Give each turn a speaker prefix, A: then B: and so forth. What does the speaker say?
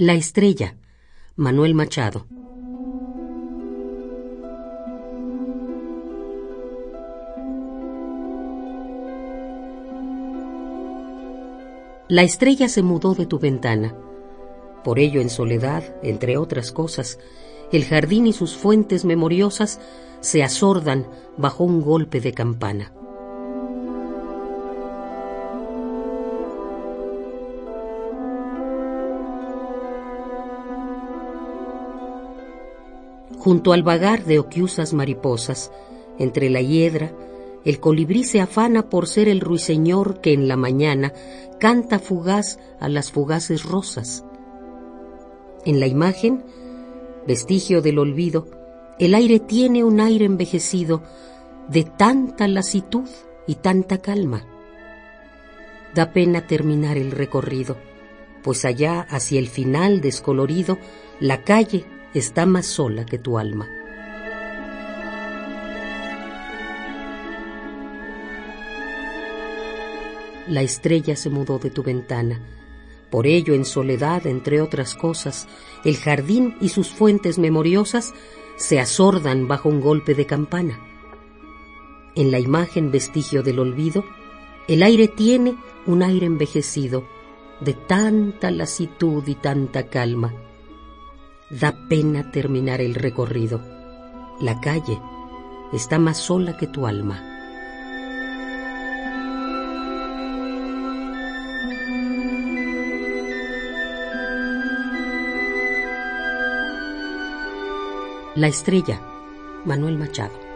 A: La estrella, Manuel Machado. La estrella se mudó de tu ventana. Por ello, en soledad, entre otras cosas, el jardín y sus fuentes memoriosas se asordan bajo un golpe de campana. Junto al vagar de oquiusas mariposas, entre la hiedra, el colibrí se afana por ser el ruiseñor que en la mañana canta fugaz a las fugaces rosas. En la imagen, vestigio del olvido, el aire tiene un aire envejecido de tanta lasitud y tanta calma. Da pena terminar el recorrido, pues allá hacia el final descolorido, la calle está más sola que tu alma. La estrella se mudó de tu ventana. Por ello, en soledad, entre otras cosas, el jardín y sus fuentes memoriosas se asordan bajo un golpe de campana. En la imagen vestigio del olvido, el aire tiene un aire envejecido, de tanta lasitud y tanta calma Da pena terminar el recorrido. La calle está más sola que tu alma. La estrella, Manuel Machado.